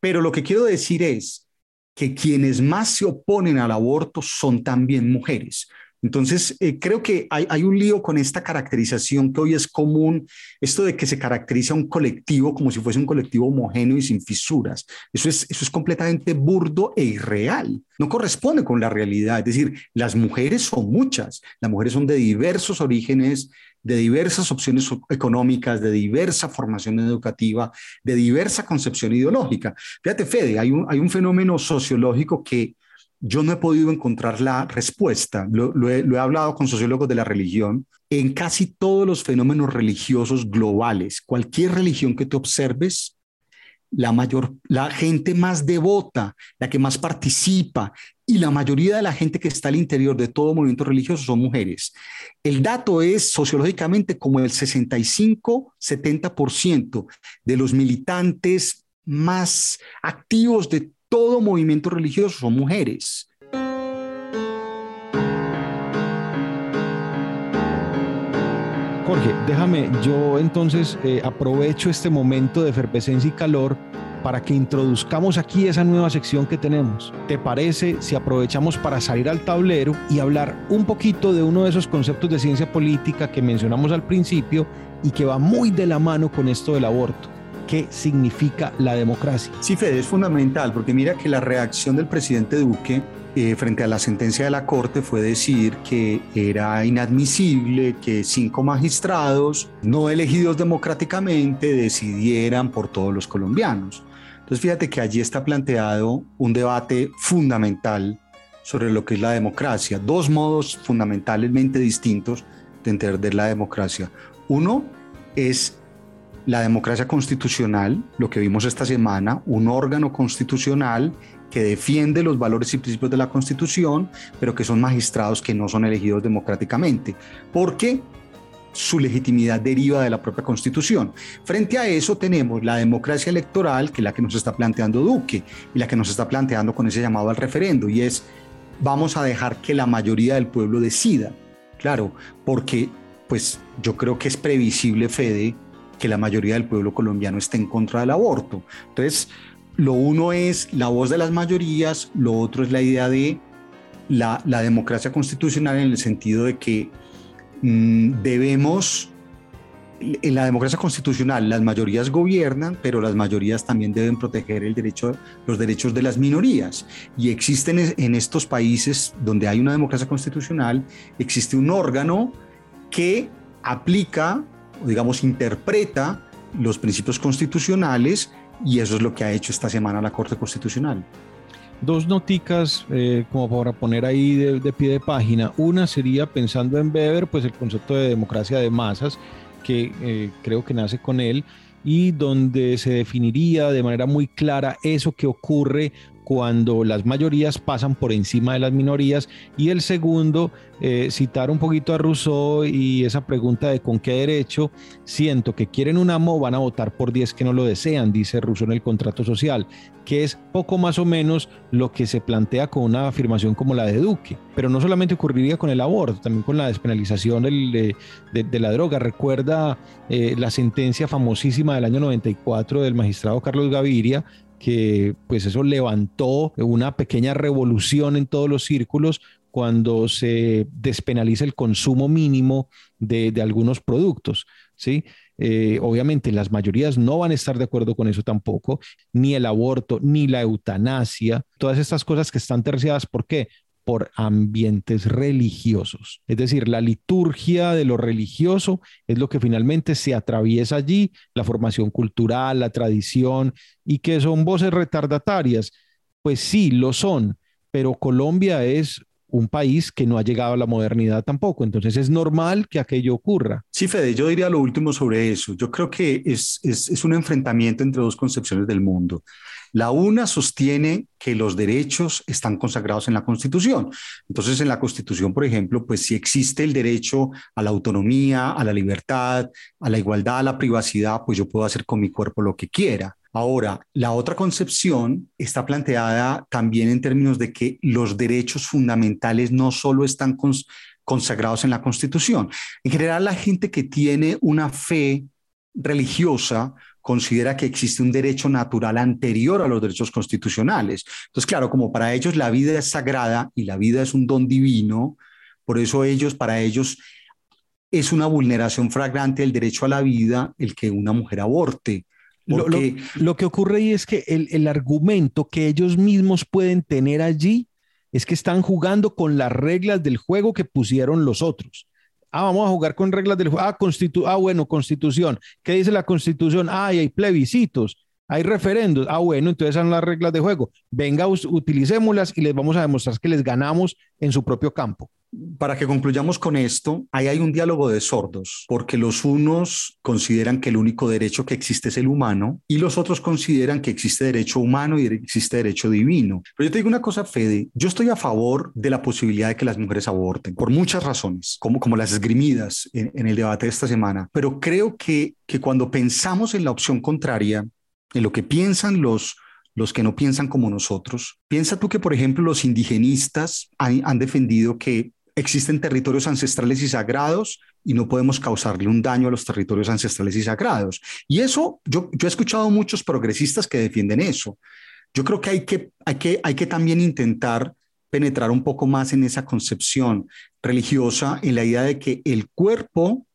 Pero lo que quiero decir es que quienes más se oponen al aborto son también mujeres. Entonces, eh, creo que hay, hay, un lío con esta caracterización que hoy es común, esto de que se caracteriza un colectivo como si fuese un colectivo homogéneo y sin fisuras. Eso es, eso es completamente burdo e irreal. No corresponde con la realidad. Es decir, las mujeres son muchas, las mujeres son de diversos orígenes, de diversas opciones económicas, de diversa formación educativa, de diversa concepción ideológica. Fíjate, Fede, hay un, hay un fenómeno sociológico que yo no he podido encontrar la respuesta. Lo, he, he, hablado con sociólogos de la religión. En casi todos los fenómenos religiosos globales, cualquier religión que te observes, la mayor, la gente más devota, la que más participa y la mayoría de la gente que está al interior de todo movimiento religioso son mujeres. El dato es sociológicamente como el 65-70% de los militantes más activos de todo movimiento religioso son mujeres. Jorge, déjame, yo entonces eh, aprovecho este momento de efervescencia y calor para que introduzcamos aquí esa nueva sección que tenemos. ¿Te parece si aprovechamos para salir al tablero y hablar un poquito de uno de esos conceptos de ciencia política que mencionamos al principio y que va muy de la mano con esto del aborto? Qué significa la democracia. Sí, Fede, es fundamental, porque mira que la reacción del presidente Duque eh, frente a la sentencia de la Corte fue decir que era inadmisible que cinco magistrados no elegidos democráticamente decidieran por todos los colombianos. Entonces fíjate que allí está planteado un debate fundamental sobre lo que es la democracia, dos modos fundamentalmente distintos de entender la democracia. Uno es la democracia constitucional, lo que vimos esta semana, un órgano constitucional que defiende los valores y principios de la Constitución, pero que son magistrados que no son elegidos democráticamente, porque su legitimidad deriva de la propia Constitución. Frente a eso tenemos la democracia electoral, que es la que nos está planteando Duque y la que nos está planteando con ese llamado al referendo, y es vamos a dejar que la mayoría del pueblo decida. Claro, porque pues yo creo que es previsible, Fede, que la mayoría del pueblo colombiano esté en contra del aborto. Entonces, lo uno es la voz de las mayorías, lo otro es la idea de la, democracia constitucional en el sentido de que mmm, debemos, en la democracia constitucional las mayorías gobiernan, pero las mayorías también deben proteger el derecho, los derechos de las minorías. Y existen en estos países donde hay una democracia constitucional, existe un órgano que aplica digamos, interpreta los principios constitucionales y eso es lo que ha hecho esta semana la Corte Constitucional. Dos noticas eh, como para poner ahí de, de, pie de página. Una sería pensando en Weber, pues el concepto de democracia de masas, que eh, creo que nace con él, y donde se definiría de manera muy clara eso que ocurre cuando las mayorías pasan por encima de las minorías. Y el segundo, eh, citar un poquito a Rousseau y esa pregunta de con qué derecho siento que quieren un amo, van a votar por 10 que no lo desean, dice Rousseau en el contrato social, que es poco más o menos lo que se plantea con una afirmación como la de Duque. Pero no solamente ocurriría con el aborto, también con la despenalización de, la droga. Recuerda eh, la sentencia famosísima del año 94 del magistrado Carlos Gaviria, que pues eso levantó una pequeña revolución en todos los círculos cuando se despenaliza el consumo mínimo de, de algunos productos. ¿sí? Eh, obviamente las mayorías no van a estar de acuerdo con eso tampoco, ni el aborto, ni la eutanasia, todas estas cosas que están terciadas, ¿por qué? Por ambientes religiosos. Es decir, la liturgia de lo religioso es lo que finalmente se atraviesa allí, la formación cultural, la tradición, y que son voces retardatarias. Pues sí, lo son, pero Colombia es un país que no ha llegado a la modernidad tampoco. Entonces es normal que aquello ocurra. Sí, Fede, yo diría lo último sobre eso. Yo creo que es, es, un enfrentamiento entre dos concepciones del mundo. La una sostiene que los derechos están consagrados en la Constitución. Entonces, en la Constitución, por ejemplo, pues si existe el derecho a la autonomía, a la libertad, a la igualdad, a la privacidad, pues yo puedo hacer con mi cuerpo lo que quiera. Ahora, la otra concepción está planteada también en términos de que los derechos fundamentales no solo están consagrados en la Constitución. En general, la gente que tiene una fe religiosa considera que existe un derecho natural anterior a los derechos constitucionales. Entonces, claro, como para ellos la vida es sagrada y la vida es un don divino, por eso ellos, para ellos, es una vulneración flagrante del derecho a la vida el que una mujer aborte. Lo, que ocurre ahí es que el, el argumento que ellos mismos pueden tener allí es que están jugando con las reglas del juego que pusieron los otros. Ah, vamos a jugar con reglas del juego. Ah, ah, bueno, constitución. ¿Qué dice la constitución? Ah, hay plebiscitos, hay referendos. Ah, bueno, entonces son las reglas de juego. Venga, utilicémoslas y les vamos a demostrar que les ganamos en su propio campo para que concluyamos con esto, ahí hay un diálogo de sordos, porque los unos consideran que el único derecho que existe es el humano y los otros consideran que existe derecho humano y existe derecho divino. Pero yo te digo una cosa, Fede, yo estoy a favor de la posibilidad de que las mujeres aborten, por muchas razones, como, como las esgrimidas en, en el debate de esta semana, pero creo que, que cuando pensamos en la opción contraria, en lo que piensan los los que no piensan como nosotros. Piensa tú que, por ejemplo, los indigenistas han, defendido que existen territorios ancestrales y sagrados y no podemos causarle un daño a los territorios ancestrales y sagrados. Y eso, yo, yo he escuchado muchos progresistas que defienden eso. Yo creo que hay que, hay que, hay que también intentar penetrar un poco más en esa concepción religiosa, en la idea de que el cuerpo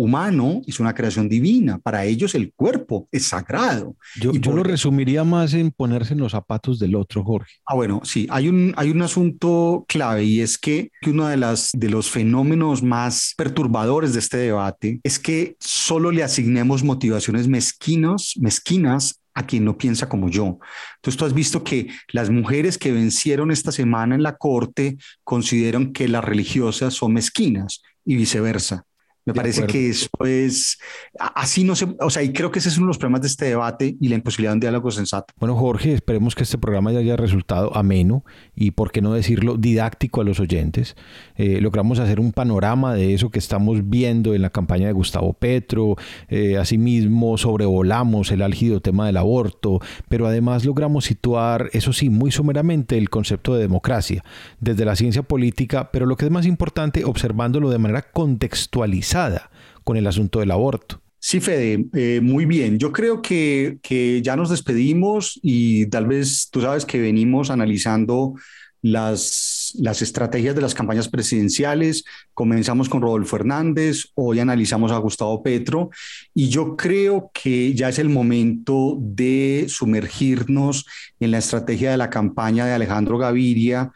humano es una creación divina. Para ellos el cuerpo es sagrado. Yo, yo lo resumiría más en ponerse en los zapatos del otro, Jorge. Ah, bueno, sí, hay un, hay un asunto clave y es que uno de, las, de los fenómenos más perturbadores de este debate es que solo le asignemos motivaciones mezquinos, mezquinas a quien no piensa como yo. Entonces tú has visto que las mujeres que vencieron esta semana en la corte consideran que las religiosas son mezquinas y viceversa. Me parece que eso es, así no se, o sea, y creo que ese es uno de los problemas de este debate y la imposibilidad de un diálogo sensato. Bueno, Jorge, esperemos que este programa ya haya resultado ameno y, por qué no decirlo, didáctico a los oyentes. Eh, logramos hacer un panorama de eso que estamos viendo en la campaña de Gustavo Petro, eh, asimismo sobrevolamos el álgido tema del aborto, pero además logramos situar, eso sí, muy someramente el concepto de democracia desde la ciencia política, pero lo que es más importante, observándolo de manera contextualizada con el asunto del aborto. Sí, Fede, eh, muy bien. Yo creo que, ya nos despedimos y tal vez tú sabes que venimos analizando las, las estrategias de las campañas presidenciales. Comenzamos con Rodolfo Hernández, hoy analizamos a Gustavo Petro y yo creo que ya es el momento de sumergirnos en la estrategia de la campaña de Alejandro Gaviria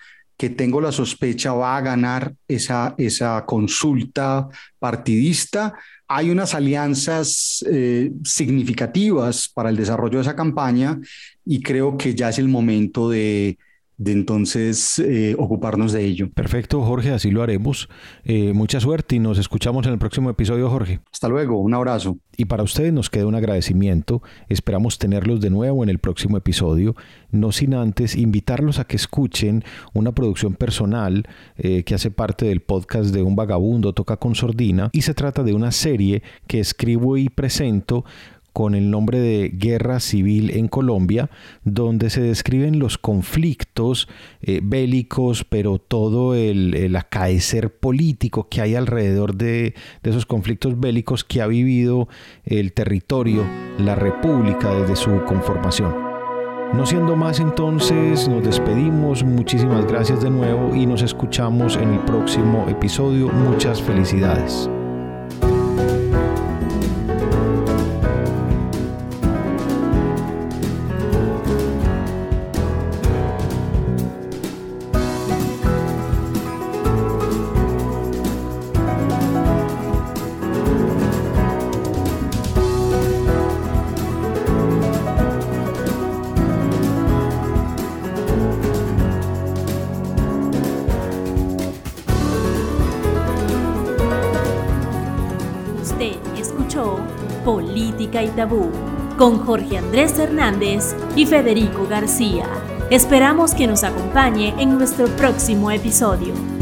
tengo la sospecha va a ganar esa, esa consulta partidista. Hay unas alianzas eh, significativas para el desarrollo de esa campaña y creo que ya es el momento de, de entonces eh, ocuparnos de ello. Perfecto, Jorge, así lo haremos. Eh, mucha suerte y nos escuchamos en el próximo episodio, Jorge. Hasta luego, un abrazo. Y para ustedes nos queda un agradecimiento. Esperamos tenerlos de nuevo en el próximo episodio, no sin antes invitarlos a que escuchen una producción personal eh, que hace parte del podcast de Un Vagabundo Toca con Sordina y se trata de una serie que escribo y presento con el nombre de Guerra Civil en Colombia, donde se describen los conflictos eh, bélicos, pero todo el, acaecer político que hay alrededor de, de esos conflictos bélicos que ha vivido el territorio, la República desde su conformación. No siendo más entonces, nos despedimos, muchísimas gracias de nuevo y nos escuchamos en el próximo episodio. Muchas felicidades. Con Jorge Andrés Hernández y Federico García. Esperamos que nos acompañe en nuestro próximo episodio.